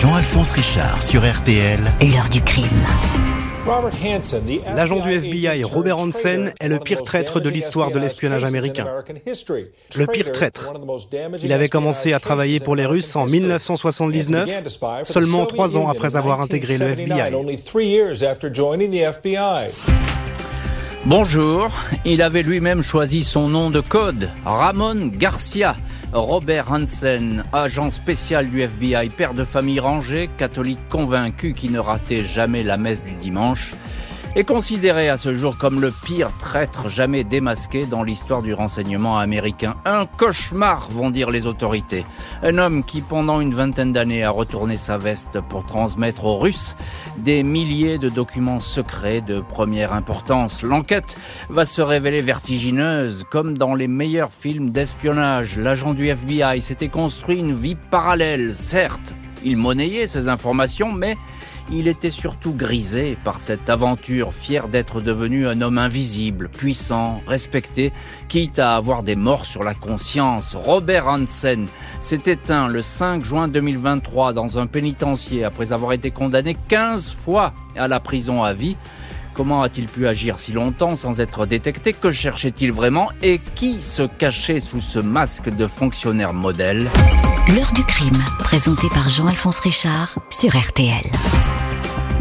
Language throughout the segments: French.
Jean-Alphonse Richard sur RTL. L'heure du crime. L'agent du FBI, Robert Hansen, est le pire traître de l'histoire de l'espionnage américain. Le pire traître. Il avait commencé à travailler pour les Russes en 1979, seulement trois ans après avoir intégré le FBI. Bonjour, il avait lui-même choisi son nom de code, Ramon Garcia. Robert Hansen, agent spécial du FBI, père de famille rangé, catholique convaincu qui ne ratait jamais la messe du dimanche, est considéré à ce jour comme le pire traître jamais démasqué dans l'histoire du renseignement américain. Un cauchemar, vont dire les autorités. Un homme qui, pendant une vingtaine d'années, a retourné sa veste pour transmettre aux Russes des milliers de documents secrets de première importance. L'enquête va se révéler vertigineuse, comme dans les meilleurs films d'espionnage. L'agent du FBI s'était construit une vie parallèle, certes. Il monnayait ces informations, mais il était surtout grisé par cette aventure, fier d'être devenu un homme invisible, puissant, respecté, quitte à avoir des morts sur la conscience. Robert Hansen s'est éteint le 5 juin 2023 dans un pénitencier après avoir été condamné 15 fois à la prison à vie. Comment a-t-il pu agir si longtemps sans être détecté? Que cherchait-il vraiment? Et qui se cachait sous ce masque de fonctionnaire modèle? L'heure du crime, présenté par Jean-Alphonse Richard sur RTL.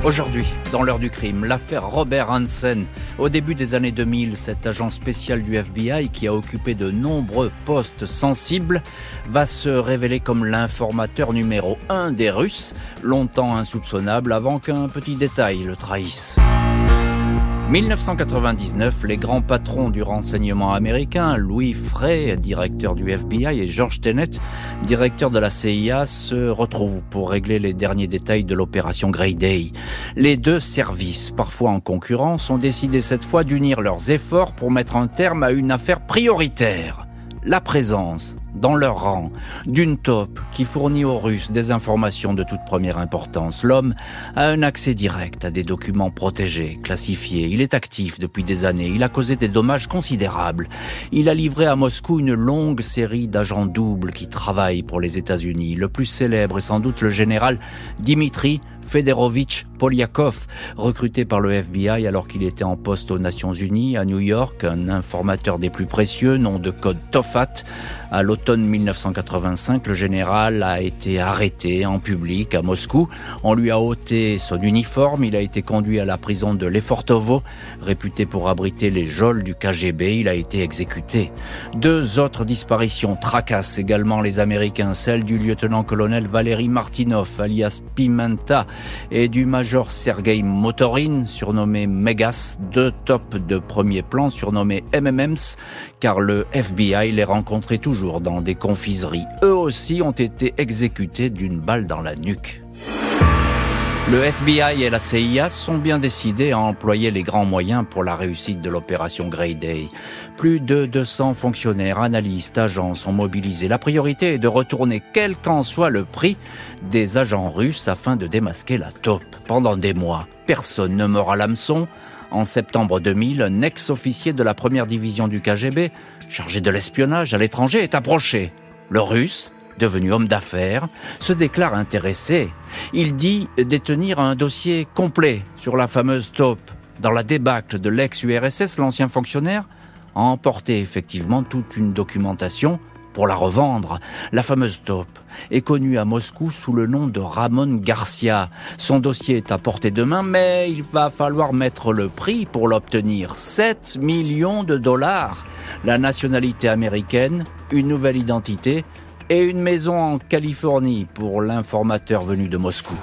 Aujourd'hui, dans l'heure du crime, l'affaire Robert Hansen. Au début des années 2000, cet agent spécial du FBI qui a occupé de nombreux postes sensibles va se révéler comme l'informateur numéro un des Russes, longtemps insoupçonnable avant qu'un petit détail le trahisse. 1999, les grands patrons du renseignement américain, Louis Frey, directeur du FBI, et George Tenet, directeur de la CIA, se retrouvent pour régler les derniers détails de l'opération Grey Day. Les deux services, parfois en concurrence, ont décidé cette fois d'unir leurs efforts pour mettre un terme à une affaire prioritaire. La présence dans leur rang d'une taupe qui fournit aux Russes des informations de toute première importance. L'homme a un accès direct à des documents protégés, classifiés. Il est actif depuis des années. Il a causé des dommages considérables. Il a livré à Moscou une longue série d'agents doubles qui travaillent pour les États-Unis. Le plus célèbre est sans doute le général Dimitri Federovitch Polyakov, recruté par le FBI alors qu'il était en poste aux Nations Unies à New York, un informateur des plus précieux, nom de code Tofat, à l'automne 1985, le général a été arrêté en public à Moscou. On lui a ôté son uniforme. Il a été conduit à la prison de Lefortovo, réputé pour abriter les geôles du KGB. Il a été exécuté. Deux autres disparitions tracassent également les Américains, celle du lieutenant-colonel Valéry Martinov, alias Pimenta, et du major Sergei Motorin, surnommé Megas, deux tops de premier plan surnommés MMMs, car le FBI les rencontrait toujours dans des confiseries. Eux aussi ont été exécutés d'une balle dans la nuque. Le FBI et la CIA sont bien décidés à employer les grands moyens pour la réussite de l'opération Grey Day. Plus de 200 fonctionnaires, analystes, agents sont mobilisés. La priorité est de retourner, quel qu'en soit le prix, des agents russes afin de démasquer la taupe. Pendant des mois, personne ne meurt à l'hameçon. En septembre 2000, un ex-officier de la première division du KGB, chargé de l'espionnage à l'étranger, est approché. Le russe, devenu homme d'affaires, se déclare intéressé. Il dit détenir un dossier complet sur la fameuse taupe. Dans la débâcle de l'ex-URSS, l'ancien fonctionnaire a emporté effectivement toute une documentation pour la revendre. La fameuse taupe est connue à Moscou sous le nom de Ramon Garcia. Son dossier est à portée de main, mais il va falloir mettre le prix pour l'obtenir. 7 millions de dollars. La nationalité américaine, une nouvelle identité et une maison en Californie pour l'informateur venu de Moscou.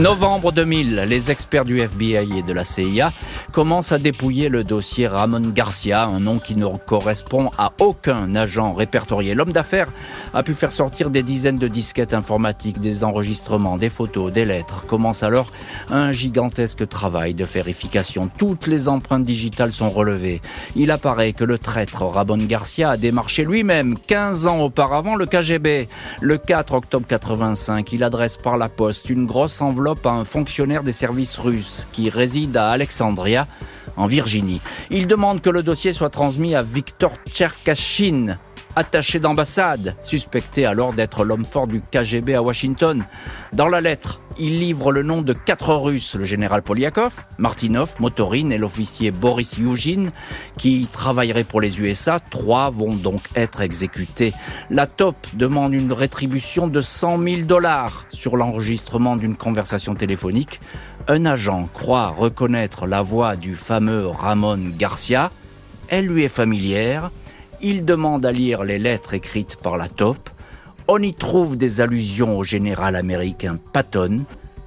Novembre 2000, les experts du FBI et de la CIA commencent à dépouiller le dossier Ramon Garcia, un nom qui ne correspond à aucun agent répertorié. L'homme d'affaires a pu faire sortir des dizaines de disquettes informatiques, des enregistrements, des photos, des lettres. Commence alors un gigantesque travail de vérification. Toutes les empreintes digitales sont relevées. Il apparaît que le traître Ramon Garcia a démarché lui-même 15 ans auparavant le KGB. Le 4 octobre 85, il adresse par la poste une grosse enveloppe à un fonctionnaire des services russes qui réside à Alexandria, en Virginie. Il demande que le dossier soit transmis à Victor Tcherkashin, attaché d'ambassade, suspecté alors d'être l'homme fort du KGB à Washington. Dans la lettre, il livre le nom de quatre Russes, le général Polyakov, Martinov, Motorin et l'officier Boris Yugin, qui travailleraient pour les USA. Trois vont donc être exécutés. La top demande une rétribution de 100 000 dollars sur l'enregistrement d'une conversation téléphonique. Un agent croit reconnaître la voix du fameux Ramon Garcia. Elle lui est familière. Il demande à lire les lettres écrites par la top. On y trouve des allusions au général américain Patton.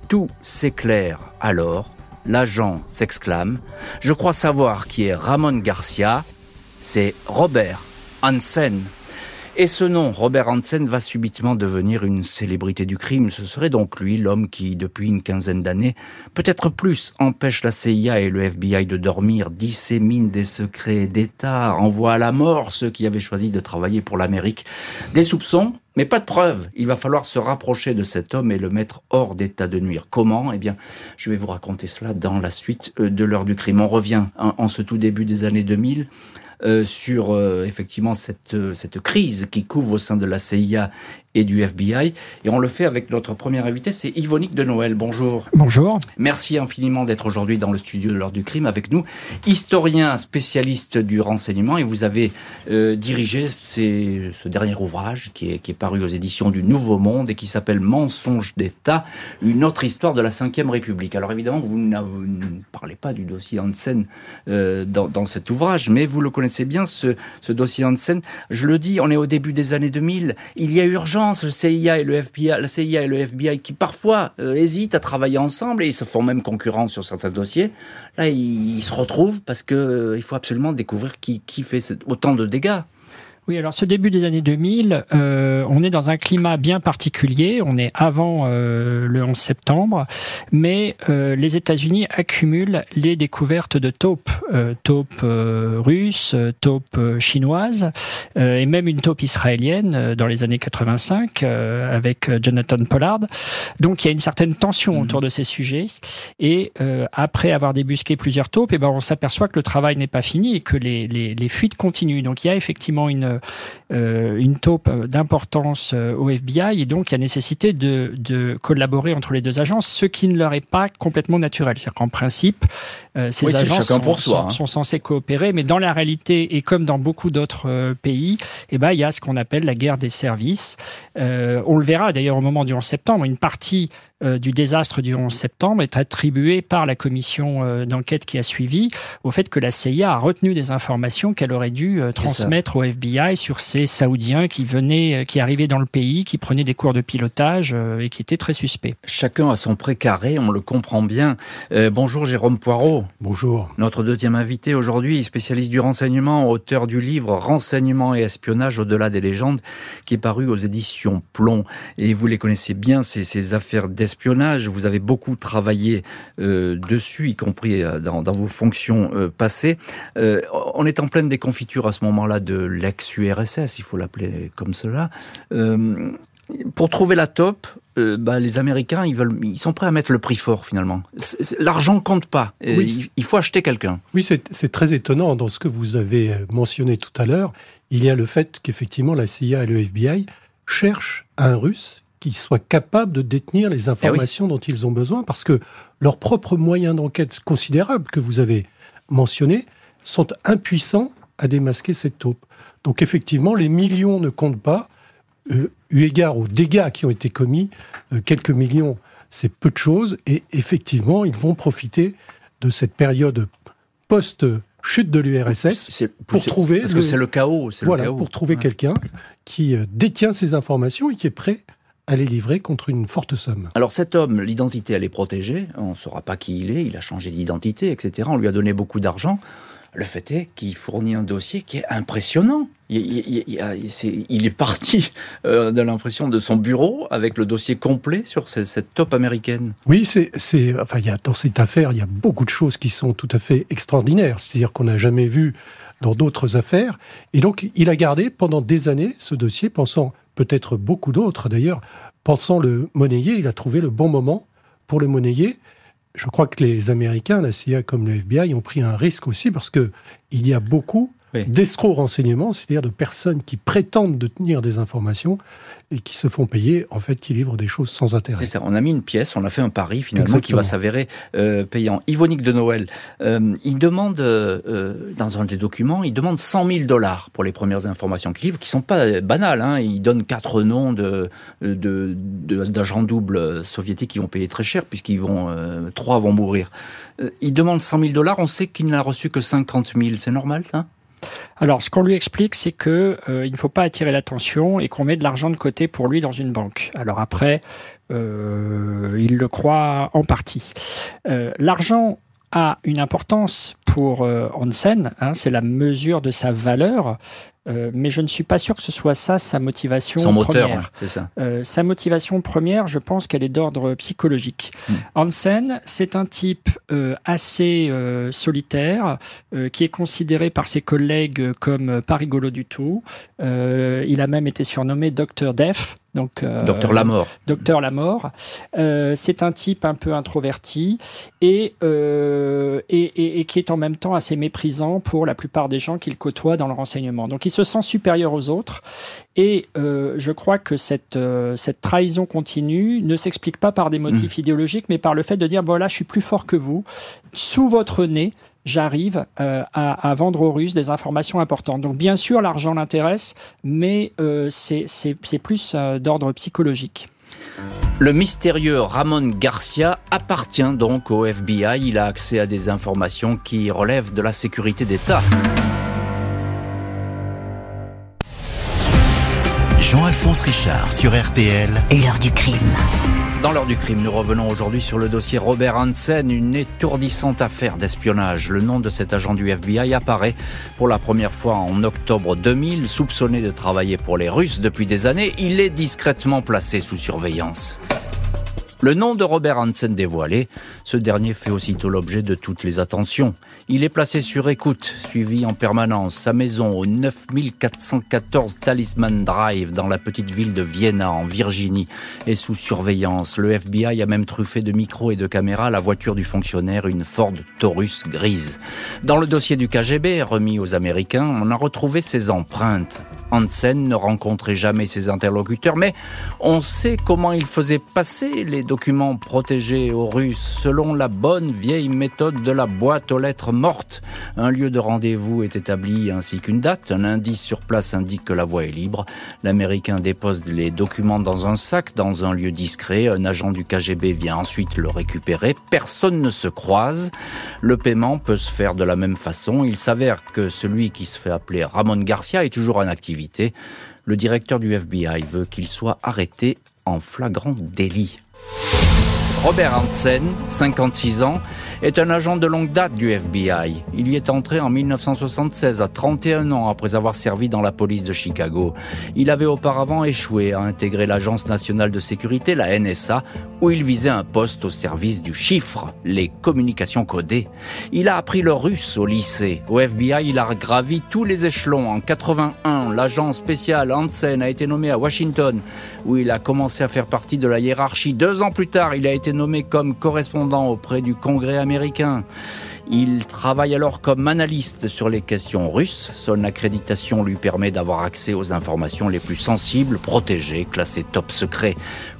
Tout s'éclaire alors. L'agent s'exclame Je crois savoir qui est Ramon Garcia. C'est Robert Hansen. Et ce nom, Robert Hansen, va subitement devenir une célébrité du crime. Ce serait donc lui, l'homme qui, depuis une quinzaine d'années, peut-être plus, empêche la CIA et le FBI de dormir, dissémine des secrets d'État, envoie à la mort ceux qui avaient choisi de travailler pour l'Amérique. Des soupçons, mais pas de preuves. Il va falloir se rapprocher de cet homme et le mettre hors d'état de nuire. Comment? Eh bien, je vais vous raconter cela dans la suite euh, de l'heure du crime. On revient en ce tout début des années 2000 euh, sur euh, effectivement cette, euh, cette crise qui couvre au sein de la CIA et du FBI. Et on le fait avec notre première invité, c'est Yvonique de Noël. Bonjour. Bonjour. Merci infiniment d'être aujourd'hui dans le studio de l'heure du crime avec nous. Historien, spécialiste du renseignement, et vous avez euh, dirigé ces, ce dernier ouvrage qui est, qui est paru aux éditions du Nouveau Monde et qui s'appelle Mensonge d'État, une autre histoire de la Ve République. Alors évidemment, vous, ne parlez pas du dossier Hansen euh, dans, dans, cet ouvrage, mais vous le connaissez bien, ce, ce dossier Hansen. Je le dis, on est au début des années 2000, il y a urgence le CIA et le FBI, la CIA et le FBI qui parfois euh, hésitent à travailler ensemble et ils se font même concurrence sur certains dossiers. Là, ils, se retrouvent parce que euh, il faut absolument découvrir qui fait autant de dégâts. Oui, alors ce début des années 2000, euh, on est dans un climat bien particulier. On est avant euh, le 11 septembre, mais euh, les États-Unis accumulent les découvertes de taupes, euh, taupes euh, russes, taupes chinoises, et même une taupe israélienne dans les années 85 avec Jonathan Pollard. Donc il y a une certaine tension autour mhm. de ces sujets. Et après avoir débusqué plusieurs taupes, et eh ben on s'aperçoit que le travail n'est pas fini et que les, les, les fuites continuent. Donc il y a effectivement une euh, une taupe d'importance euh, au FBI et donc il y a nécessité de, de, collaborer entre les deux agences, ce qui ne leur est pas complètement naturel. C'est-à-dire qu'en principe, euh, ces agences sont, hein. sont, censées coopérer, mais dans la réalité et comme dans beaucoup d'autres pays, eh ben, il y a ce qu'on appelle la guerre des services. on le verra d'ailleurs au moment du 11 septembre, une partie euh, du désastre du 11 septembre est attribué par la commission euh, d'enquête qui a suivi au fait que la CIA a retenu des informations qu'elle aurait dû euh, transmettre au FBI sur ces Saoudiens qui venaient, qui arrivaient dans le pays, qui prenaient des cours de pilotage et qui étaient très suspects. Chacun a son précaré, on le comprend bien. bonjour Jérôme Poirot. Bonjour. Notre deuxième invité aujourd'hui, spécialiste du renseignement, auteur du livre Renseignement et espionnage au-delà des légendes, qui est paru aux éditions Plomb. Et vous les connaissez bien, ces, ces affaires d'espionnage espionnage. Vous avez beaucoup travaillé euh, dessus, y compris euh, dans, vos fonctions euh, passées. on est en pleine déconfiture à ce moment-là de l'ex-URSS, il faut l'appeler comme cela. pour trouver la top, bah, les Américains, ils, veulent, ils sont prêts à mettre le prix fort finalement. L'argent compte pas. il, faut acheter quelqu'un. Oui, c'est très étonnant dans ce que vous avez mentionné tout à l'heure. Il y a le fait qu'effectivement la CIA et le FBI cherchent un Russe qui soient capables de détenir les eh informations dont ils ont besoin, parce que leurs propres moyens d'enquête considérables que vous avez mentionnés sont impuissants à démasquer cette taupe. Donc effectivement, les millions ne comptent pas, euh, eu égard aux dégâts qui ont été commis, euh, quelques millions, c'est peu de choses, et effectivement, ils vont profiter de cette période post chute de l'URSS pour trouver parce que c'est le chaos, voilà, pour trouver quelqu'un qui euh, détient ces informations et qui est prêt à les livrer contre une forte somme. Alors cet homme, l'identité, elle est protégée, on ne saura pas qui il est, il a changé d'identité, etc. On lui a donné beaucoup d'argent. Le fait est qu'il fournit un dossier qui est impressionnant. Il, est, parti euh, de l'impression de son bureau avec le dossier complet sur cette, top américaine. Oui, c'est, enfin, il y a, dans cette affaire, il y a beaucoup de choses qui sont tout à fait extraordinaires. C'est-à-dire qu'on n'a jamais vu dans d'autres affaires. Et donc, il a gardé pendant des années ce dossier, pensant peut-être beaucoup d'autres d'ailleurs, pensant le monnayer, il a trouvé le bon moment pour le monnayer. Je crois que les Américains, la CIA comme le FBI, ont pris un risque aussi parce que il y a beaucoup d'escrocs renseignements, c'est-à-dire de personnes qui prétendent détenir des informations et qui se font payer, en fait, qui livrent des choses sans intérêt. C'est ça, on a mis une pièce, on a fait un pari finalement qui va s'avérer euh, payant. Yvonique de Noël, euh, il demande, euh, dans un des documents, il demande 100 000 dollars pour les premières informations qu'il livre, qui sont pas banales. Hein. Il donne quatre noms de, d'agents doubles soviétiques qui vont payer très cher, puisqu'ils vont, trois vont mourir. il demande 100 000 dollars, on sait qu'il n'a reçu que 50 000, c'est normal ça? Alors, ce qu'on lui explique, c'est que euh, il ne faut pas attirer l'attention et qu'on met de l'argent de côté pour lui dans une banque. Alors après, euh, il le croit en partie. Euh, l'argent a une importance pour Hansen, hein, c'est la mesure de sa valeur. Euh, mais je ne suis pas sûr que ce soit ça sa motivation Son moteur, première. c'est ça. Euh, sa motivation première, je pense qu'elle est d'ordre psychologique. Hmm. Hansen, c'est un type euh, assez euh, solitaire, euh, qui est considéré par ses collègues comme pas rigolo du tout. il a même été surnommé Docteur Def. Donc, euh, Docteur Lamort. Docteur Lamort. Euh, c'est un type un peu introverti et, euh, et, et, et, qui est en même temps assez méprisant pour la plupart des gens qu'il côtoie dans le renseignement. Donc il se sent supérieur aux autres et je crois que cette, cette trahison continue ne s'explique pas par des motifs mmh. idéologiques mais par le fait de dire, bon là je suis plus fort que vous, sous votre nez, j'arrive euh, à, à, vendre aux Russes des informations importantes. Donc bien sûr, l'argent l'intéresse, mais euh, c'est plus euh, d'ordre psychologique. Le mystérieux Ramon Garcia appartient donc au FBI. Il a accès à des informations qui relèvent de la sécurité d'État. Jean-Alphonse Richard sur RTL. L'heure du crime. Dans l'heure du crime, nous revenons aujourd'hui sur le dossier Robert Hansen, une étourdissante affaire d'espionnage. Le nom de cet agent du FBI apparaît pour la première fois en octobre 2000. Soupçonné de travailler pour les Russes depuis des années, il est discrètement placé sous surveillance. Le nom de Robert Hansen dévoilé, ce dernier fait aussitôt l'objet de toutes les attentions. Il est placé sur écoute, suivi en permanence. Sa maison au 9414 Talisman Drive dans la petite ville de Vienna en Virginie est sous surveillance. Le FBI a même truffé de micros et de caméras la voiture du fonctionnaire, une Ford Taurus grise. Dans le dossier du KGB remis aux Américains, on a retrouvé ses empreintes. Hansen ne rencontrait jamais ses interlocuteurs, mais on sait comment il faisait passer les documents protégés aux Russes selon la bonne vieille méthode de la boîte aux lettres mortes. Un lieu de rendez-vous est établi ainsi qu'une date. Un indice sur place indique que la voie est libre. L'Américain dépose les documents dans un sac dans un lieu discret. Un agent du KGB vient ensuite le récupérer. Personne ne se croise. Le paiement peut se faire de la même façon. Il s'avère que celui qui se fait appeler Ramon Garcia est toujours en activité le directeur du FBI veut qu'il soit arrêté en flagrant délit. Robert Hansen, 56 ans, est un agent de longue date du FBI. Il y est entré en 1976, à 31 ans après avoir servi dans la police de Chicago. Il avait auparavant échoué à intégrer l'Agence nationale de sécurité, la NSA, où il visait un poste au service du chiffre, les communications codées. Il a appris le russe au lycée. Au FBI, il a gravi tous les échelons. En 81, l'agent spécial Hansen a été nommé à Washington, où il a commencé à faire partie de la hiérarchie. Deux ans plus tard, il a été nommé comme correspondant auprès du Congrès américain Il travaille alors comme analyste sur les questions russes. Son accréditation lui permet d'avoir accès aux informations les plus sensibles, protégées, classées top secret.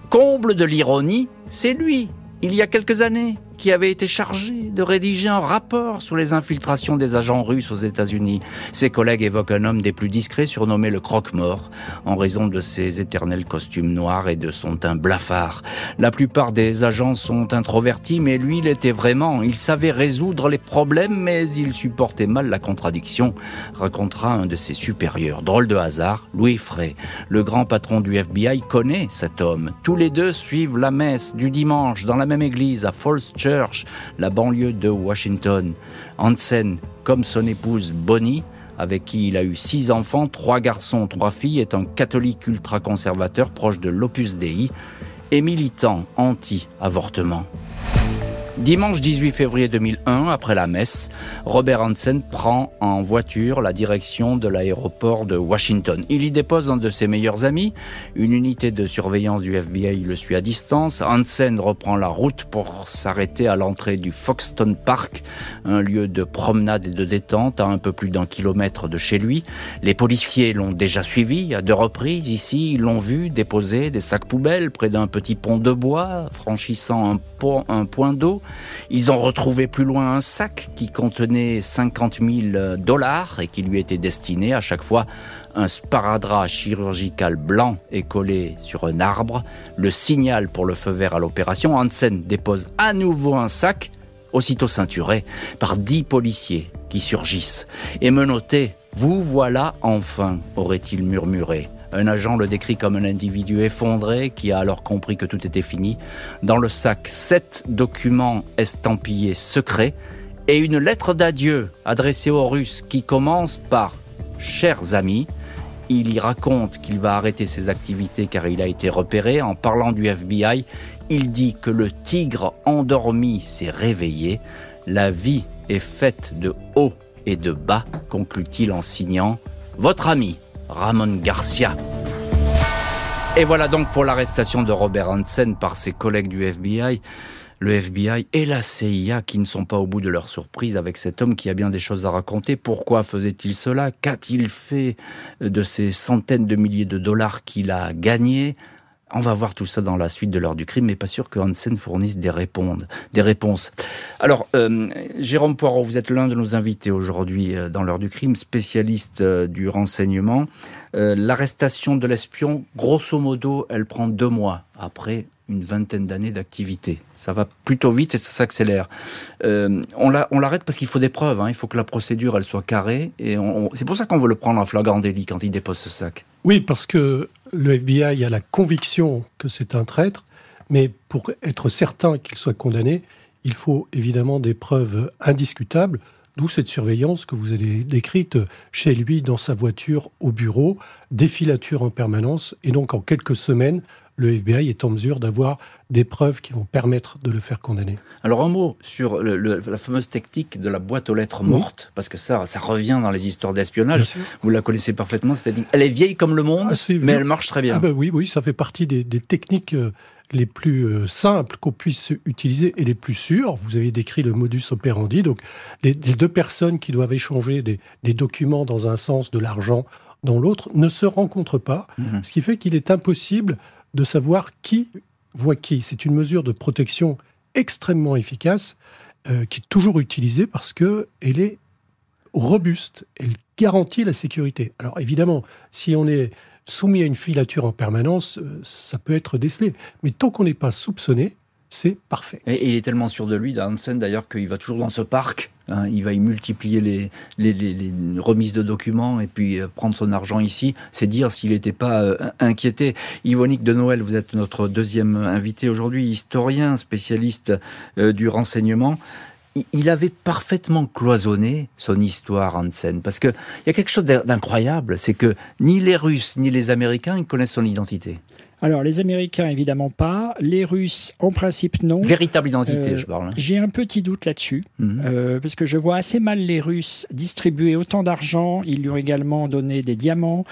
Comble de l'ironie, c'est lui, il y a quelques années, qui avait été chargé de rédiger un rapport sur les infiltrations des agents russes aux États-Unis. Ses collègues évoquent un homme des plus discrets surnommé le croque-mort en raison de ses éternels costumes noirs et de son teint blafard. La plupart des agents sont introvertis, mais lui l'était vraiment. Il savait résoudre les problèmes, mais il supportait mal la contradiction, racontera un de ses supérieurs. Drôle de hasard, Louis Frey, le grand patron du FBI, connaît cet homme. Tous les deux suivent la messe du dimanche dans la même église à Falls Church, la banlieue de Washington. Hansen, comme son épouse Bonnie, avec qui il a eu six enfants, trois garçons, trois filles, est un catholique ultra-conservateur proche de l'Opus Dei et militant anti-avortement. Dimanche 18 février 2001, après la messe, Robert Hansen prend en voiture la direction de l'aéroport de Washington. Il y dépose un de ses meilleurs amis. Une unité de surveillance du FBI le suit à distance. Hansen reprend la route pour s'arrêter à l'entrée du Foxton Park, un lieu de promenade et de détente à un peu plus d'un kilomètre de chez lui. Les policiers l'ont déjà suivi à deux reprises. Ici, ils l'ont vu déposer des sacs poubelles près d'un petit pont de bois, franchissant un, pont, un point d'eau. Ils ont retrouvé plus loin un sac qui contenait 50 000 dollars et qui lui était destiné à chaque fois un sparadrap chirurgical blanc est collé sur un arbre, le signal pour le feu vert à l'opération. Hansen dépose à nouveau un sac, aussitôt ceinturé, par dix policiers qui surgissent. Et menotté, vous voilà enfin, aurait-il murmuré. Un agent le décrit comme un individu effondré qui a alors compris que tout était fini. Dans le sac, sept documents estampillés secrets et une lettre d'adieu adressée aux Russes qui commence par Chers amis. Il y raconte qu'il va arrêter ses activités car il a été repéré. En parlant du FBI, il dit que le tigre endormi s'est réveillé. La vie est faite de haut et de bas, conclut-il en signant Votre ami. Ramon Garcia. Et voilà donc pour l'arrestation de Robert Hansen par ses collègues du FBI le FBI et la CIA qui ne sont pas au bout de leur surprise avec cet homme qui a bien des choses à raconter. Pourquoi faisait-il cela? Qu'a-t-il fait de ces centaines de milliers de dollars qu'il a gagnés? On va voir tout ça dans la suite de l'heure du crime, mais pas sûr que Hansen fournisse des, des réponses. Alors, euh, Jérôme Poirot, vous êtes l'un de nos invités aujourd'hui euh, dans l'heure du crime, spécialiste euh, du renseignement. L'arrestation de l'espion, grosso modo, elle prend deux mois après une vingtaine d'années d'activité. Ça va plutôt vite et ça s'accélère. Euh, on l'arrête parce qu'il faut des preuves. Hein. Il faut que la procédure elle soit carrée. Et c'est pour ça qu'on veut le prendre en flagrant délit quand il dépose ce sac. Oui, parce que le FBI a la conviction que c'est un traître, mais pour être certain qu'il soit condamné, il faut évidemment des preuves indiscutables. D'où cette surveillance que vous avez décrite chez lui, dans sa voiture, au bureau, des filatures en permanence. Et donc, en quelques semaines, le FBI est en mesure d'avoir des preuves qui vont permettre de le faire condamner. Alors un mot sur la fameuse technique de la boîte aux lettres mortes, parce que ça, ça revient dans les histoires d'espionnage. Vous la connaissez parfaitement, c'est-à-dire elle est vieille comme le monde, mais elle marche très bien. Ah ben oui, oui, ça fait partie des, techniques euh, les plus euh, simples qu'on puisse utiliser et les plus sûres. Vous avez décrit le modus operandi, donc les, deux personnes qui doivent échanger des, des documents dans un sens, de l'argent dans l'autre, ne se rencontrent pas, mhm. ce qui fait qu'il est impossible de savoir qui voit qui. C'est une mesure de protection extrêmement efficace euh, qui est toujours utilisée parce que elle est robuste, elle garantit la sécurité. Alors évidemment, si on est soumis à une filature en permanence, euh, ça peut être décelé. Mais tant qu'on n'est pas soupçonné, c'est parfait. Et, il est tellement sûr de lui, Hansen d'ailleurs, qu'il va toujours dans ce parc. Hein. il va y multiplier les, remises de documents et puis euh, prendre son argent ici. C'est dire s'il n'était pas euh, inquiété. Yvonique de Noël, vous êtes notre deuxième invité aujourd'hui, historien, spécialiste euh, du renseignement il avait parfaitement cloisonné son histoire, Hansen, parce qu'il y a quelque chose d'incroyable, c'est que ni les Russes ni les Américains ne connaissent son identité. Alors, les Américains, évidemment pas. Les Russes, en principe, non. Véritable identité, euh, je parle. Hein. J'ai un petit doute là-dessus, mhm. euh, parce que je vois assez mal les Russes distribuer autant d'argent. Ils lui ont également donné des diamants.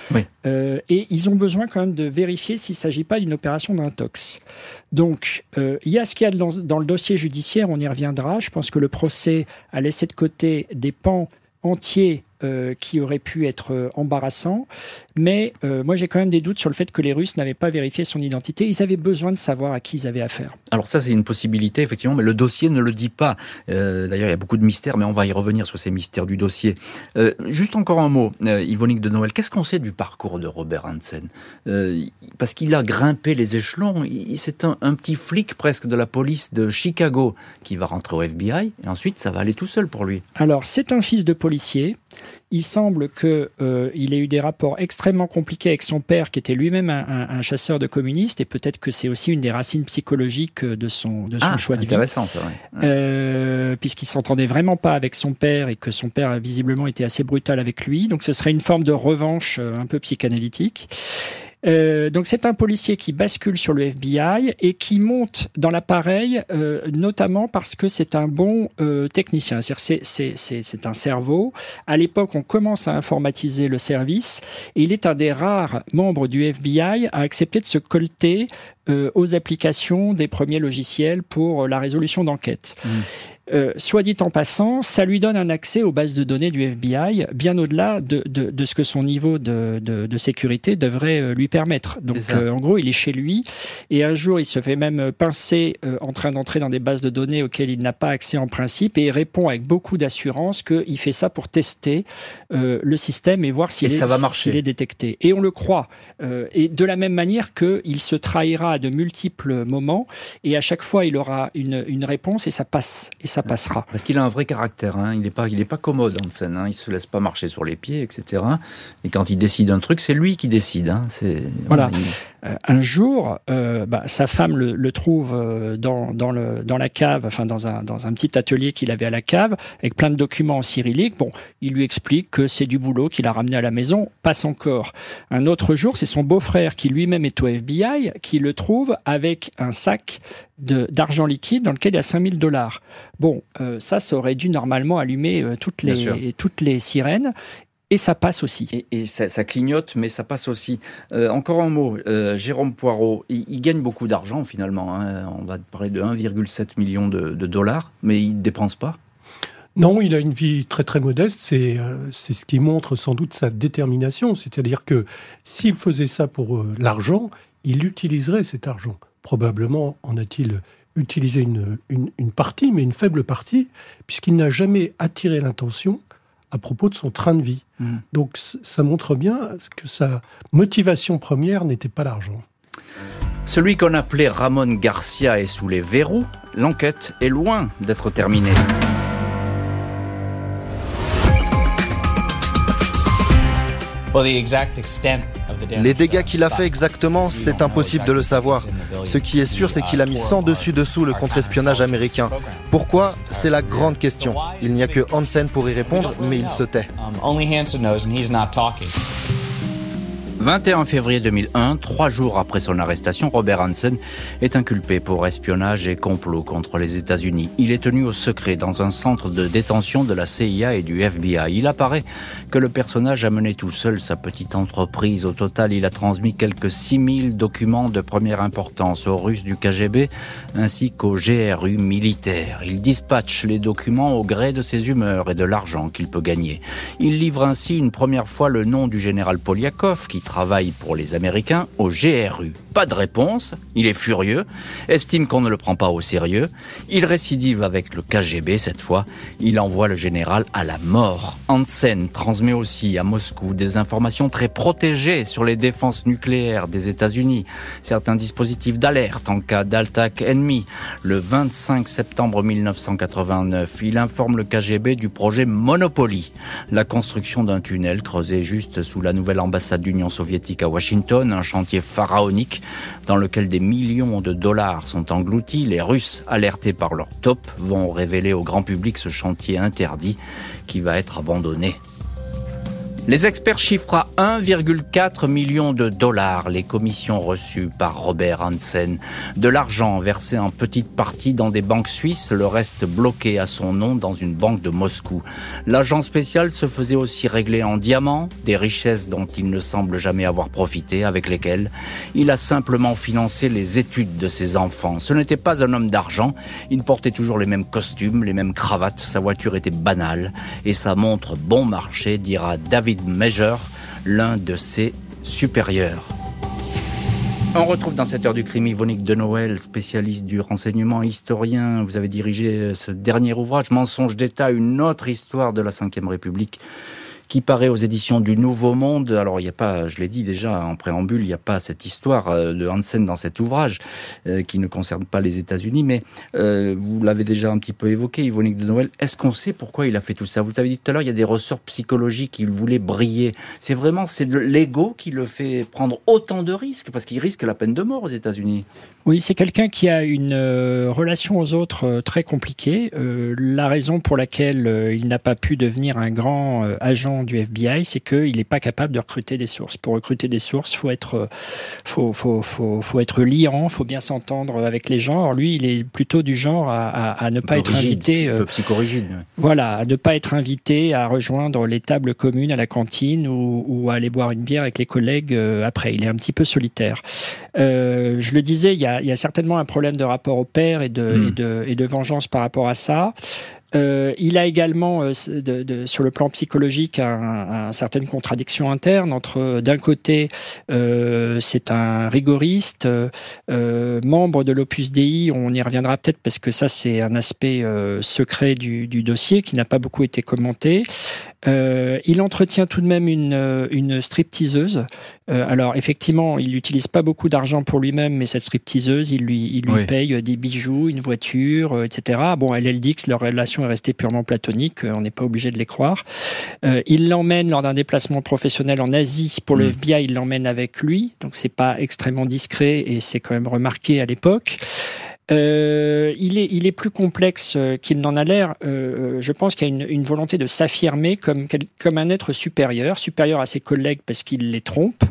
Euh, et ils ont besoin quand même de vérifier s'il ne s'agit pas d'une opération d'intox. Donc, il y a ce qu'il y a dans, dans le dossier judiciaire, on y reviendra. Je pense que le procès a laissé de côté des pans entiers euh, qui aurait pu être euh, embarrassant. Mais euh, moi, j'ai quand même des doutes sur le fait que les Russes n'avaient pas vérifié son identité. Ils avaient besoin de savoir à qui ils avaient affaire. Alors ça, c'est une possibilité, effectivement, mais le dossier ne le dit pas. D'ailleurs, il y a beaucoup de mystères, mais on va y revenir sur ces mystères du dossier. juste encore un mot, Yvonique de Noël. Qu'est-ce qu'on sait du parcours de Robert Hansen? Parce qu'il a grimpé les échelons. C'est un, un petit flic presque de la police de Chicago qui va rentrer au FBI, et ensuite, ça va aller tout seul pour lui. Alors, c'est un fils de policier il semble qu'il euh, ait eu des rapports extrêmement compliqués avec son père, qui était lui-même un, chasseur de communistes, et peut-être que c'est aussi une des racines psychologiques de son, de son ah, choix de vie. Intéressant, c'est vrai. Euh, Puisqu'il s'entendait vraiment pas avec son père et que son père a visiblement été assez brutal avec lui. Donc ce serait une forme de revanche euh, un peu psychanalytique. Euh, donc c'est un policier qui bascule sur le FBI et qui monte dans l'appareil, euh, notamment parce que c'est un bon euh, technicien. C'est un cerveau. À l'époque, on commence à informatiser le service et il est un des rares membres du FBI à accepter de se colter aux applications des premiers logiciels pour la résolution d'enquête. Mmh. Euh, soit dit en passant, ça lui donne un accès aux bases de données du FBI bien au-delà de, ce que son niveau de, sécurité devrait euh, lui permettre. Donc euh, en gros, il est chez lui et un jour, il se fait même pincer en train d'entrer dans des bases de données auxquelles il n'a pas accès en principe et il répond avec beaucoup d'assurance qu'il fait ça pour tester le système et voir s'il est, est, détecté. Et on le croit. et de la même manière qu'il se trahira à de multiples moments et à chaque fois, il aura une, une réponse et ça passe. Et ça passera. Parce qu'il a un vrai caractère, hein. il n'est pas, il pas commode en scène, hein. il se laisse pas marcher sur les pieds, etc. Et quand il décide un truc, c'est lui qui décide. Hein. Voilà. Un jour, euh, bah, sa femme le, trouve euh, dans, dans, le, dans la cave, enfin dans un, dans un petit atelier qu'il avait à la cave, avec plein de documents en cyrillique. Bon, il lui explique que c'est du boulot qu'il a ramené à la maison, passe encore. Un autre jour, c'est son beau-frère qui lui-même est au FBI, qui le trouve avec un sac d'argent liquide dans lequel il y a 5000 dollars. Bon, ça, ça aurait dû normalement allumer toutes, les, toutes les sirènes et ça passe aussi. Et, ça, clignote, mais ça passe aussi. Euh, encore un mot, euh, Jérôme Poirot, il, gagne beaucoup d'argent finalement. Hein. On va parler de 1,7 million de, dollars, mais il ne dépense pas. Non, il a une vie très très modeste. C'est euh, c'est ce qui montre sans doute sa détermination. C'est-à-dire que s'il faisait ça pour l'argent, il utiliserait cet argent. Probablement en a-t-il utilisé une, une, partie, mais une faible partie, puisqu'il n'a jamais attiré l'intention à propos de son train de vie. Mm. Donc ça montre bien que sa motivation première n'était pas l'argent. Celui qu'on appelait Ramon Garcia est sous les verrous. L'enquête est loin d'être terminée. Les dégâts qu'il a fait exactement, c'est impossible de le savoir. Ce qui est sûr, c'est qu'il a mis sans dessus dessous le contre-espionnage américain. Pourquoi? C'est la grande question. Il n'y a que Hansen pour y répondre, mais il se tait. 21 février 2001, trois jours après son arrestation, Robert Hansen est inculpé pour espionnage et complot contre les États-Unis. Il est tenu au secret dans un centre de détention de la CIA et du FBI. Il apparaît que le personnage a mené tout seul sa petite entreprise. Au total, il a transmis quelques 6000 documents de première importance aux Russes du KGB ainsi qu'au GRU militaire. Il dispatche les documents au gré de ses humeurs et de l'argent qu'il peut gagner. Il livre ainsi une première fois le nom du général Poliakov qui travaille pour les Américains au GRU. Pas de réponse, il est furieux, estime qu'on ne le prend pas au sérieux, il récidive avec le KGB cette fois, il envoie le général à la mort. Hansen transmet aussi à Moscou des informations très protégées sur les défenses nucléaires des États-Unis, certains dispositifs d'alerte en cas d'attaque ennemie. Le 25 septembre 1989, il informe le KGB du projet Monopoly, la construction d'un tunnel creusé juste sous la nouvelle ambassade d'Union soviétique soviétique à Washington, un chantier pharaonique dans lequel des millions de dollars sont engloutis. Les Russes, alertés par leur top, vont révéler au grand public ce chantier interdit qui va être abandonné les experts chiffrent à 1,4 million de dollars les commissions reçues par Robert Hansen. De l'argent versé en petite partie dans des banques suisses, le reste bloqué à son nom dans une banque de Moscou. L'agent spécial se faisait aussi régler en diamants, des richesses dont il ne semble jamais avoir profité, avec lesquelles il a simplement financé les études de ses enfants. Ce n'était pas un homme d'argent, il portait toujours les mêmes costumes, les mêmes cravates, sa voiture était banale et sa montre bon marché, dira David Major, l'un de ses supérieurs. On retrouve dans cette heure du crime Yvonique de Noël, spécialiste du renseignement, historien. Vous avez dirigé ce dernier ouvrage, Mensonge d'État, une autre histoire de la Ve République qui paraît aux éditions du Nouveau Monde. Alors, il n'y a pas, je l'ai dit déjà en préambule, il n'y a pas cette histoire euh, de Hansen dans cet ouvrage euh, qui ne concerne pas les États-Unis, mais euh, vous l'avez déjà un petit peu évoqué, Yvonique de Noël. Est-ce qu'on sait pourquoi il a fait tout ça? Vous avez dit tout à l'heure, il y a des ressorts psychologiques, il voulait briller. C'est vraiment, c'est l'ego qui le fait prendre autant de risques, parce qu'il risque la peine de mort aux États-Unis. Oui, c'est quelqu'un qui a une relation aux autres très compliquée. la raison pour laquelle il n'a pas pu devenir un grand agent agents du FBI, c'est qu'il n'est pas capable de recruter des sources. Pour recruter des sources, faut être, faut, faut, faut, faut être liant, faut bien s'entendre avec les gens. Alors lui, il est plutôt du genre à, à, ne pas être invité. Un peu psychorigide. Voilà, à ne pas être invité à rejoindre les tables communes à la cantine ou, ou à aller boire une bière avec les collègues après. Il est un petit peu solitaire. je le disais, il y, a, il y a certainement un problème de rapport au père et de, et hmm. de, et de vengeance par rapport à ça. Euh, il a également, euh, sur le plan psychologique, un, un certaine contradiction interne entre, d'un côté, euh, c'est un rigoriste, euh, membre de l'Opus Dei, on y reviendra peut-être parce que ça, c'est un aspect secret du, dossier qui n'a pas beaucoup été commenté. Euh, il entretient tout de même une, euh, une stripteaseuse. Euh, alors effectivement, il n'utilise pas beaucoup d'argent pour lui-même, mais cette stripteaseuse, il lui, il lui paye des bijoux, une voiture, etc. Bon, elle, elle dit que leur relation est restée purement platonique, on n'est pas obligé de les croire. il l'emmène lors d'un déplacement professionnel en Asie pour le mm. FBI, il l'emmène avec lui, donc c'est pas extrêmement discret et c'est quand même remarqué à l'époque. Euh, il, est, plus complexe euh, qu'il n'en a l'air. Euh, je pense qu'il y a une, volonté de s'affirmer comme, un être supérieur, supérieur à ses collègues parce qu'il les trompe,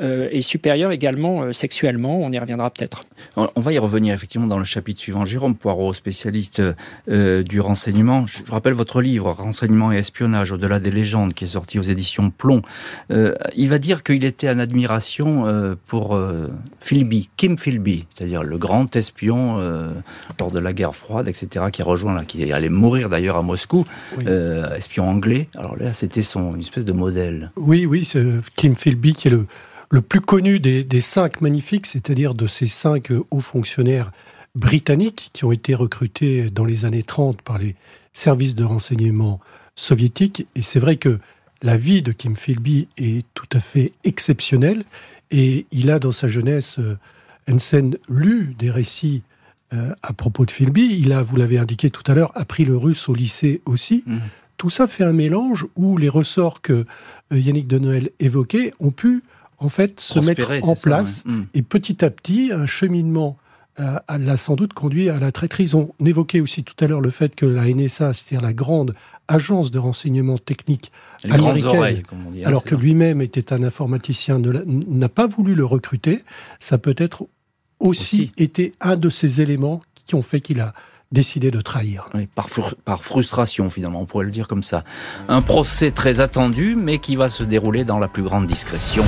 et supérieur également sexuellement. On y reviendra peut-être. On va y revenir effectivement dans le chapitre suivant. Jérôme Poirot, spécialiste du renseignement. Je rappelle votre livre, Renseignement et espionnage au-delà des légendes, qui est sorti aux éditions Plomb. il va dire qu'il était en admiration pour Philby, Kim Philby, c'est-à-dire le grand espion euh, lors de la guerre froide, etc., qui rejoint là, qui allait mourir d'ailleurs à Moscou, euh, espion anglais. Alors là, c'était son une espèce de modèle. Oui, oui, c'est Kim Philby qui est le, le plus connu des, des cinq magnifiques, c'est-à-dire de ces cinq hauts fonctionnaires britanniques qui ont été recrutés dans les années 30 par les services de renseignement soviétiques. Et c'est vrai que la vie de Kim Philby est tout à fait exceptionnelle. Et il a dans sa jeunesse, euh, Hansen, lu des récits euh, à propos de Philby. Il a, vous l'avez indiqué tout à l'heure, appris le russe au lycée aussi. Mmh. Tout ça fait un mélange où les ressorts que euh, Yannick de Noël évoquait ont pu en fait se mettre en place mmh. et petit à petit un cheminement euh, l'a sans doute conduit à la traîtrise. On évoquait aussi tout à l'heure le fait que la NSA, c'est-à-dire la grande agence de renseignement technique américaine, hein, alors que lui-même était un informaticien, n'a pas voulu le recruter. Ça peut être aussi, été un de ces éléments qui ont fait qu'il a décidé de trahir. par, par, frustration, finalement, on pourrait le dire comme ça. Un procès très attendu, mais qui va se dérouler dans la plus grande discrétion.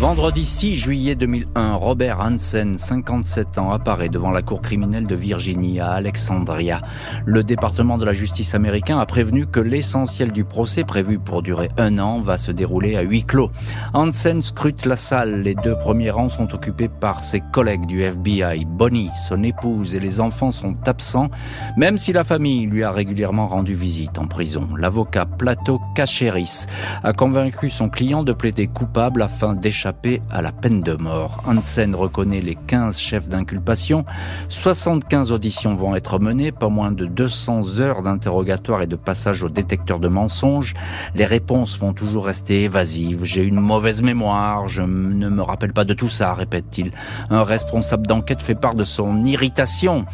Vendredi 6 juillet 2001, Robert Hansen, 57 ans, apparaît devant la cour criminelle de Virginie à Alexandria. Le département de la justice américain a prévenu que l'essentiel du procès, prévu pour durer un an, va se dérouler à huis clos. Hansen scrute la salle. Les deux premiers rangs sont occupés par ses collègues du FBI. Bonnie, son épouse et les enfants sont absents, même si la famille lui a régulièrement rendu visite en prison. L'avocat Plato Cacheris a convaincu son client de plaider coupable afin d'échapper à la peine de mort. Hansen reconnaît les 15 chefs d'inculpation. 75 auditions vont être menées, pas moins de 200 heures d'interrogatoire et de passage au détecteur de mensonges. Les réponses vont toujours rester évasives. J'ai une mauvaise mémoire, je ne me rappelle pas de tout ça, répète-t-il. Un responsable d'enquête fait part de son irritation.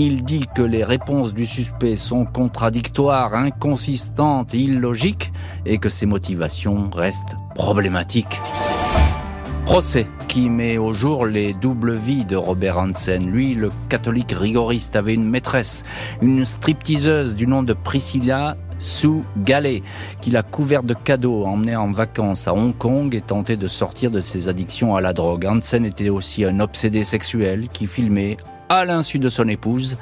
Il dit que les réponses du suspect sont contradictoires, inconsistantes illogiques et que ses motivations restent problématiques. Procès qui met au jour les doubles vies de Robert Hansen. Lui, le catholique rigoriste, avait une maîtresse, une stripteaseuse du nom de Priscilla Sue Gallet, qu'il a couvert de cadeaux, emmené en vacances à Hong Kong et tenté de sortir de ses addictions à la drogue. Hansen était aussi un obsédé sexuel qui filmait à l'insu de son épouse,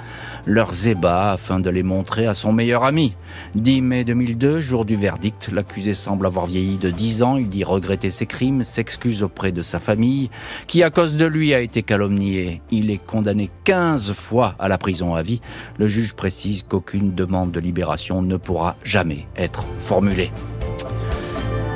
leurs ébats afin de les montrer à son meilleur ami. 10 mai 2002, jour du verdict, l'accusé semble avoir vieilli de 10 ans, il dit regretter ses crimes, s'excuse auprès de sa famille, qui à cause de lui a été calomnié. Il est condamné 15 fois à la prison à vie. Le juge précise qu'aucune demande de libération ne pourra jamais être formulée.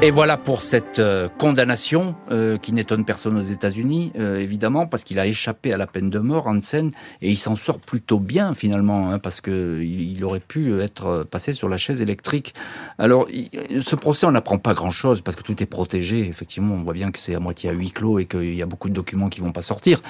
Et voilà pour cette euh, condamnation euh, qui n'étonne personne aux États-Unis, euh, évidemment, parce qu'il a échappé à la peine de mort, Hansen, et il s'en sort plutôt bien finalement, hein, parce que il, aurait pu être passé sur la chaise électrique. Alors, ce procès, on n'apprend pas grand-chose parce que tout est protégé. Effectivement, on voit bien que c'est à moitié à huis clos et qu'il y a beaucoup de documents qui vont pas sortir.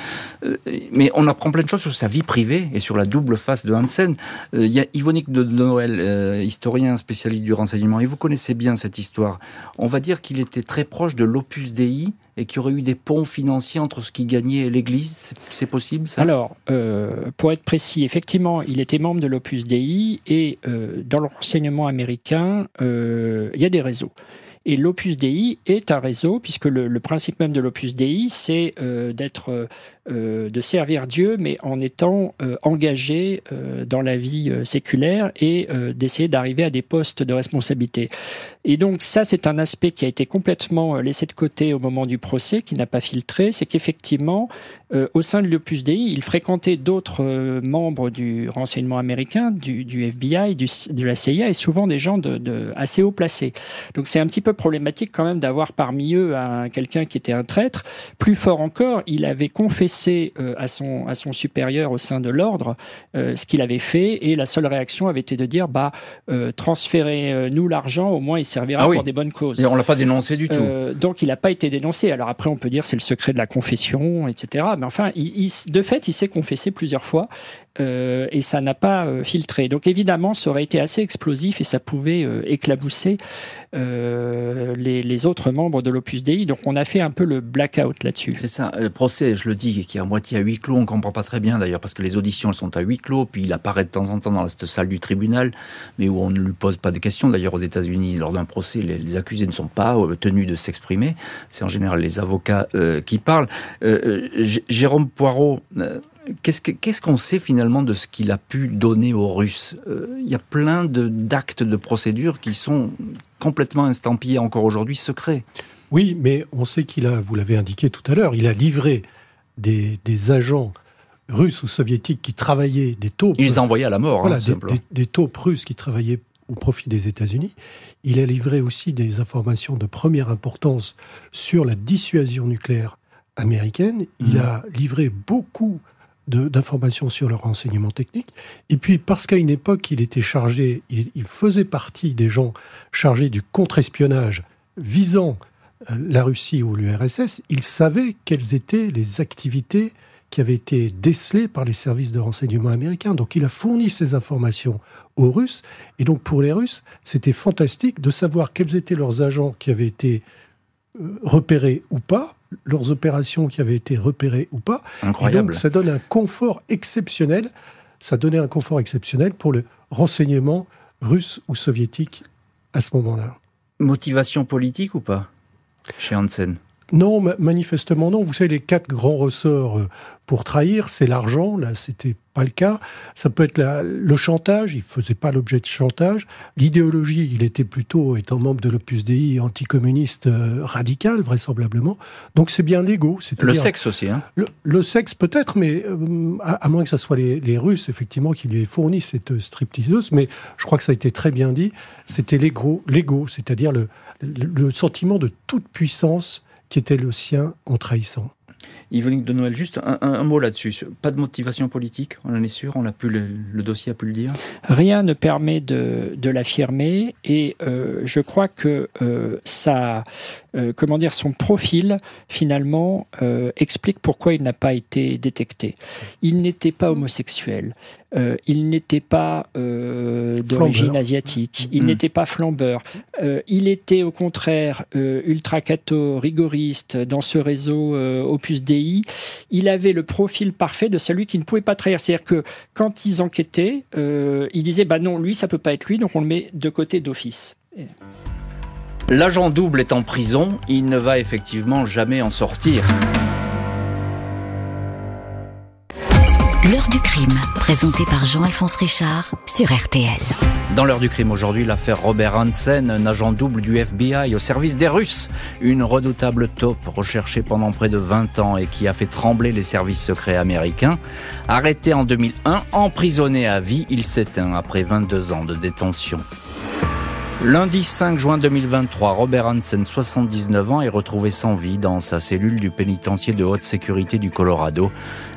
mais on apprend plein de choses sur sa vie privée et sur la double face de Hansen. il y a Yvonique de Noël, historien spécialiste du renseignement, et vous connaissez bien cette histoire on va dire qu'il était très proche de l'Opus Dei et qu'il y aurait eu des ponts financiers entre ce qu'il gagnait et l'Église. C'est possible Alors, euh, pour être précis, effectivement, il était membre de l'Opus Dei et euh, dans le renseignement américain, euh, il y a des réseaux. Et l'Opus Dei est un réseau, puisque le, principe même de l'Opus Dei, c'est d'être de servir Dieu, mais en étant euh, engagé euh, dans la vie séculaire et d'essayer d'arriver à des postes de responsabilité. Et donc ça, c'est un aspect qui a été complètement laissé de côté au moment du procès, qui n'a pas filtré, c'est qu'effectivement, au sein de l'Opus Dei, il fréquentait d'autres membres du renseignement américain, du, FBI, de la CIA, et souvent des gens de, assez haut placés. Donc c'est un petit peu problématique quand même d'avoir parmi eux quelqu'un qui était un traître. Plus fort encore, il avait confessé euh, à, son, à son supérieur au sein de l'ordre euh, ce qu'il avait fait et la seule réaction avait été de dire bah euh, transférez-nous l'argent au moins il servira ah pour des bonnes causes. Et on l'a pas dénoncé du tout. donc il n'a pas été dénoncé. Alors après on peut dire c'est le secret de la confession etc. Mais enfin de fait il s'est confessé plusieurs fois euh, et ça n'a pas euh, filtré. Donc évidemment, ça aurait été assez explosif et ça pouvait euh, éclabousser les, autres membres de l'Opus Dei. Donc on a fait un peu le blackout là-dessus. C'est ça. Le procès, je le dis, qui est à moitié à huis clos, on comprend pas très bien d'ailleurs parce que les auditions elles sont à huis clos, puis il apparaît de temps en temps dans cette salle du tribunal, mais où on ne lui pose pas de questions. D'ailleurs, aux États-Unis, lors d'un procès, les, accusés ne sont pas tenus de s'exprimer. C'est en général les avocats qui parlent. Jérôme Poirot Qu'est-ce qu'on sait finalement de ce qu'il a pu donner aux Russes? Euh, Il y a plein d'actes de, procédure qui sont complètement instampillés encore aujourd'hui secrets. Oui, mais on sait qu'il a, vous l'avez indiqué tout à l'heure, il a livré des, agents russes ou soviétiques qui travaillaient des taupes. Il les a envoyés à la mort. Voilà, hein, des, des, taupes russes qui travaillaient au profit des États-Unis. Il a livré aussi des informations de première importance sur la dissuasion nucléaire américaine. Il mmh. a livré beaucoup d'informations sur le renseignement technique. Et puis, parce qu'à une époque, il était chargé, il, faisait partie des gens chargés du contre-espionnage visant euh, la Russie ou l'URSS, il savait quelles étaient les activités qui avaient été décelées par les services de renseignement américains. Donc il a fourni ces informations aux Russes. Et donc pour les Russes, c'était fantastique de savoir quels étaient leurs agents qui avaient été euh, repérés ou pas, leurs opérations qui avaient été repérées ou pas. Incroyable. donc, ça donne un confort exceptionnel. Ça donnait un confort exceptionnel pour le renseignement russe ou soviétique à ce moment-là. Motivation politique ou pas chez Hansen? Non, manifestement non. Vous savez, les quatre grands ressorts euh, pour trahir, c'est l'argent. Là, c'était pas le cas. Ça peut être le chantage. Il faisait pas l'objet de chantage. L'idéologie, il était plutôt, étant membre de l'Opus Dei, anticommuniste euh, radical, vraisemblablement. Donc c'est bien l'ego. Le sexe aussi. Hein. Le, sexe peut-être, mais euh, à, moins que ce soit les, Russes, effectivement, qui lui aient fourni cette stripteaseuse. Mais je crois que ça a été très bien dit. C'était l'ego, c'est-à-dire le, le sentiment de toute puissance qui était le sien en trahissant. Yvonne de Noël, juste un, mot là-dessus. Pas de motivation politique, on en est sûr, on a pu le, dossier a pu le dire. Rien ne permet de, l'affirmer et euh, je crois que euh, ça, euh, comment dire, son profil finalement explique pourquoi il n'a pas été détecté. Il n'était pas homosexuel. Euh, il n'était pas euh, d'origine asiatique, il mm. n'était pas flambeur, euh, il était au contraire ultra catho, rigoriste dans ce réseau Opus Dei. Il avait le profil parfait de celui qui ne pouvait pas trahir. C'est-à-dire que quand ils enquêtaient, ils disaient bah non, lui ça peut pas être lui, donc on le met de côté d'office. L'agent double est en prison, il ne va effectivement jamais en sortir. L'heure du crime, présenté par Jean-Alphonse Richard sur RTL. Dans l'heure du crime aujourd'hui, l'affaire Robert Hansen, un agent double du FBI au service des Russes. Une redoutable taupe recherchée pendant près de 20 ans et qui a fait trembler les services secrets américains. Arrêté en 2001, emprisonné à vie, il s'éteint après 22 ans de détention. Lundi 5 juin 2023, Robert Hansen, 79 ans, est retrouvé sans vie dans sa cellule du pénitencier de haute sécurité du Colorado,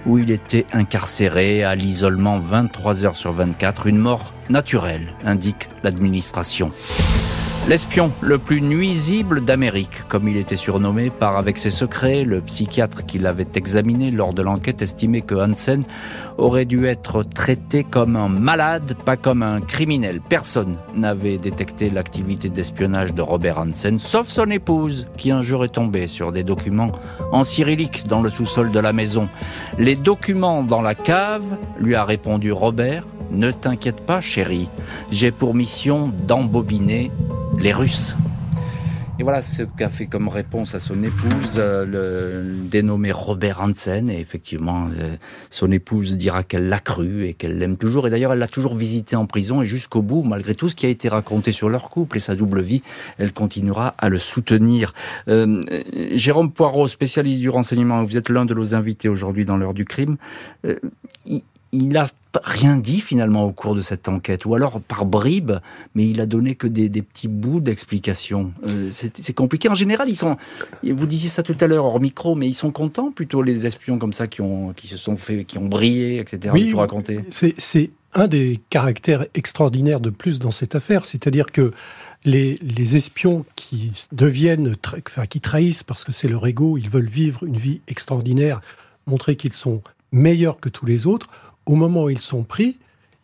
où il était incarcéré à l'isolement 23 heures sur 24, une mort naturelle, indique l'administration. L'espion le plus nuisible d'Amérique, comme il était surnommé par avec ses secrets, le psychiatre qui l'avait examiné lors de l'enquête estimait que Hansen aurait dû être traité comme un malade, pas comme un criminel. Personne n'avait détecté l'activité d'espionnage de Robert Hansen, sauf son épouse, qui un jour est tombée sur des documents en cyrillique dans le sous-sol de la maison. Les documents dans la cave, lui a répondu Robert, ne t'inquiète pas chérie, j'ai pour mission d'embobiner les Russes. Et voilà ce qu'a fait comme réponse à son épouse euh, le dénommé Robert Hansen. Et effectivement, euh, son épouse dira qu'elle l'a cru et qu'elle l'aime toujours. Et d'ailleurs, elle l'a toujours visité en prison et jusqu'au bout, malgré tout ce qui a été raconté sur leur couple et sa double vie, elle continuera à le soutenir. Euh, Jérôme Poirot, spécialiste du renseignement, vous êtes l'un de nos invités aujourd'hui dans l'heure du crime. Il a rien dit finalement au cours de cette enquête, ou alors par bribes, mais il a donné que des, petits bouts d'explication. Euh, c'est compliqué. En général, ils sont. Vous disiez ça tout à l'heure hors micro, mais ils sont contents plutôt les espions comme ça qui ont qui se sont fait, qui ont brillé, etc. Oui, tout raconter. C'est un des caractères extraordinaires de plus dans cette affaire, c'est-à-dire que les, les, espions qui deviennent, enfin, qui trahissent parce que c'est leur ego, ils veulent vivre une vie extraordinaire, montrer qu'ils sont meilleurs que tous les autres au moment où ils sont pris,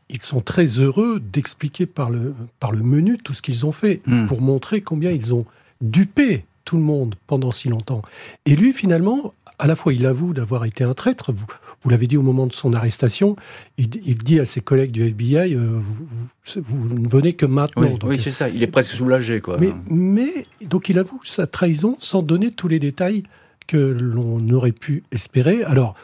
ils sont très heureux d'expliquer par le, par le menu tout ce qu'ils ont fait, hmm. pour montrer combien ils ont dupé tout le monde pendant si longtemps. Et lui, finalement, à la fois, il avoue d'avoir été un traître. Vous, vous l'avez dit au moment de son arrestation. Il, dit à ses collègues du FBI euh, vous, ne venez que maintenant. Oui, c'est ça. Il est presque soulagé, quoi. Mais, mais, donc, il avoue sa trahison sans donner tous les détails que l'on aurait pu espérer. Alors,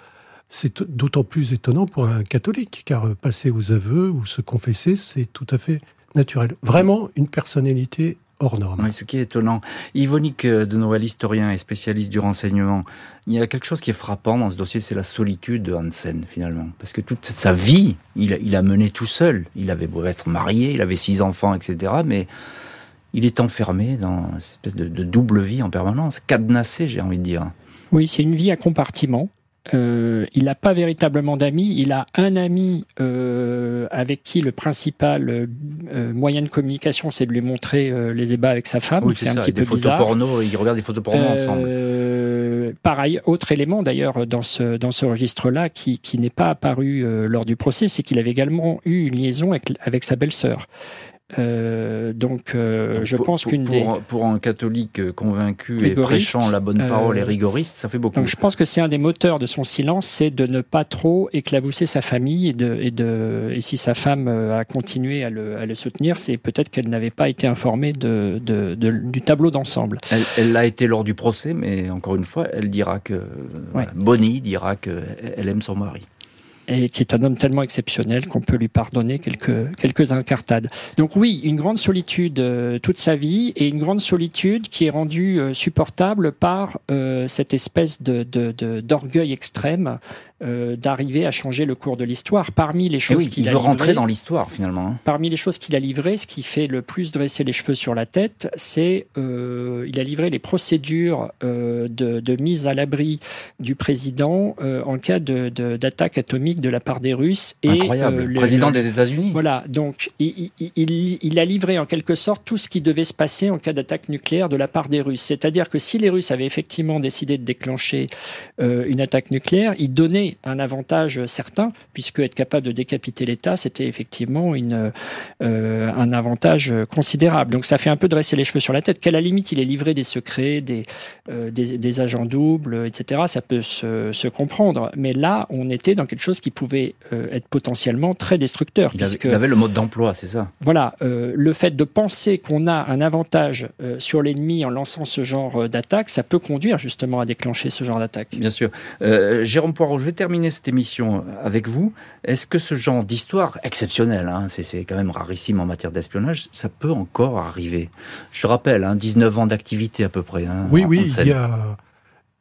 c'est d'autant plus étonnant pour un catholique, car euh, passer aux aveux ou se confesser, c'est tout à fait naturel. Vraiment une personnalité hors norme. Oui, ce qui est étonnant. Yvonique euh, de Noël, historien et spécialiste du renseignement, il y a quelque chose qui est frappant dans ce dossier, c'est la solitude de Hansen, finalement. Parce que toute sa vie, il, a mené tout seul. Il avait beau être marié, il avait six enfants, etc. Mais il est enfermé dans une espèce de double vie en permanence, cadenassé, j'ai envie de dire. Oui, c'est une vie à compartiment. Euh, il n'a pas véritablement d'amis. Il a un ami euh, avec qui le principal euh, moyen de communication, c'est de lui montrer les ébats avec sa femme. c'est un petit des photos porno. Ils regardent des photos porno ensemble. Pareil, autre élément d'ailleurs dans ce dans ce registre-là qui, qui n'est pas apparu lors du procès, c'est qu'il avait également eu une liaison avec, avec sa belle-sœur. Euh, donc, euh, je pense qu'une des... Pour un catholique convaincu et prêchant la bonne parole et euh, rigoriste, ça fait beaucoup. Donc, je pense que c'est un des moteurs de son silence, c'est de ne pas trop éclabousser sa famille et, de, et, de, et si sa femme a continué à le, à le soutenir, c'est peut-être qu'elle n'avait pas été informée de, de, du tableau d'ensemble. Elle l'a été lors du procès, mais encore une fois, elle dira que... Bonnie dira qu'elle aime son mari et qui est un homme tellement exceptionnel qu'on peut lui pardonner quelques, quelques incartades. Donc oui, une grande solitude euh, toute sa vie et une grande solitude qui est rendue euh, supportable par euh, cette espèce de, d'orgueil extrême euh, d'arriver à changer le cours de l'histoire. Parmi les eh choses qu'il il veut rentrer dans l'histoire finalement. Hein. Parmi les choses qu'il a livrées, ce qui fait le plus dresser les cheveux sur la tête, c'est euh, il a livré les procédures euh, de, mise à l'abri du président en cas d'attaque atomique de la part des Russes. Et, Incroyable. Le président des États-Unis. Voilà, donc il, il, a livré en quelque sorte tout ce qui devait se passer en cas d'attaque nucléaire de la part des Russes. C'est-à-dire que si les Russes avaient effectivement décidé de déclencher une attaque nucléaire, il un avantage certain, puisque être capable de décapiter l'État, c'était effectivement une, euh, un avantage considérable. Donc ça fait un peu dresser les cheveux sur la tête, qu'à la limite il est livré des secrets, des, euh, des, agents doubles, etc. Ça peut se, se, comprendre. Mais là, on était dans quelque chose qui pouvait euh, être potentiellement très destructeur. Il, avait, il avait le mode d'emploi, c'est ça? Voilà. le fait de penser qu'on a un avantage sur l'ennemi en lançant ce genre d'attaque, ça peut conduire justement à déclencher ce genre d'attaque. Bien sûr. Jérôme Poirot, je vais terminer cette émission avec vous. Est-ce que ce genre d'histoire exceptionnelle, hein, c'est quand même rarissime en matière d'espionnage, ça peut encore arriver? Je rappelle, 19 hein, ans d'activité à peu près. Hein, oui, oui, il y, a,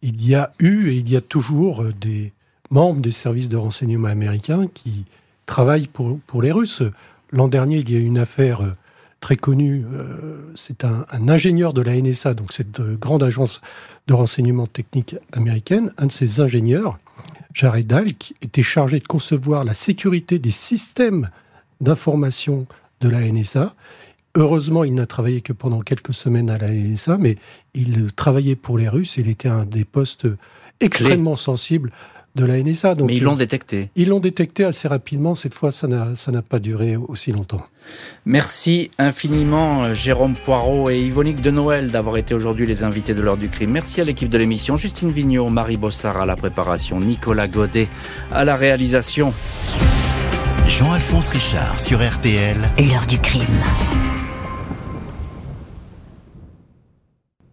il y a eu et il y a toujours euh, des membres des services de renseignement américains qui travaillent pour, pour les Russes. L'an dernier, il y a eu une affaire euh, très connu. c'est un, ingénieur de la NSA, donc cette grande agence de renseignement technique américaine. Un de ces ingénieurs, Jared Alk, était chargé de concevoir la sécurité des systèmes d'information de la NSA. Heureusement, il n'a travaillé que pendant quelques semaines à la NSA, mais il travaillait pour les Russes. Il était un des postes extrêmement sensibles de la NSA. Donc, Mais ils l'ont détecté. Ils l'ont détecté assez rapidement. Cette fois, ça n'a pas duré aussi longtemps. Merci infiniment Jérôme Poirot et Yvonique de Noël d'avoir été aujourd'hui les invités de l'heure du crime. Merci à l'équipe de l'émission, Justine Vignot, Marie Bossard à la préparation, Nicolas Godet à la réalisation. Jean-Alphonse Richard sur RTL. L'heure du crime.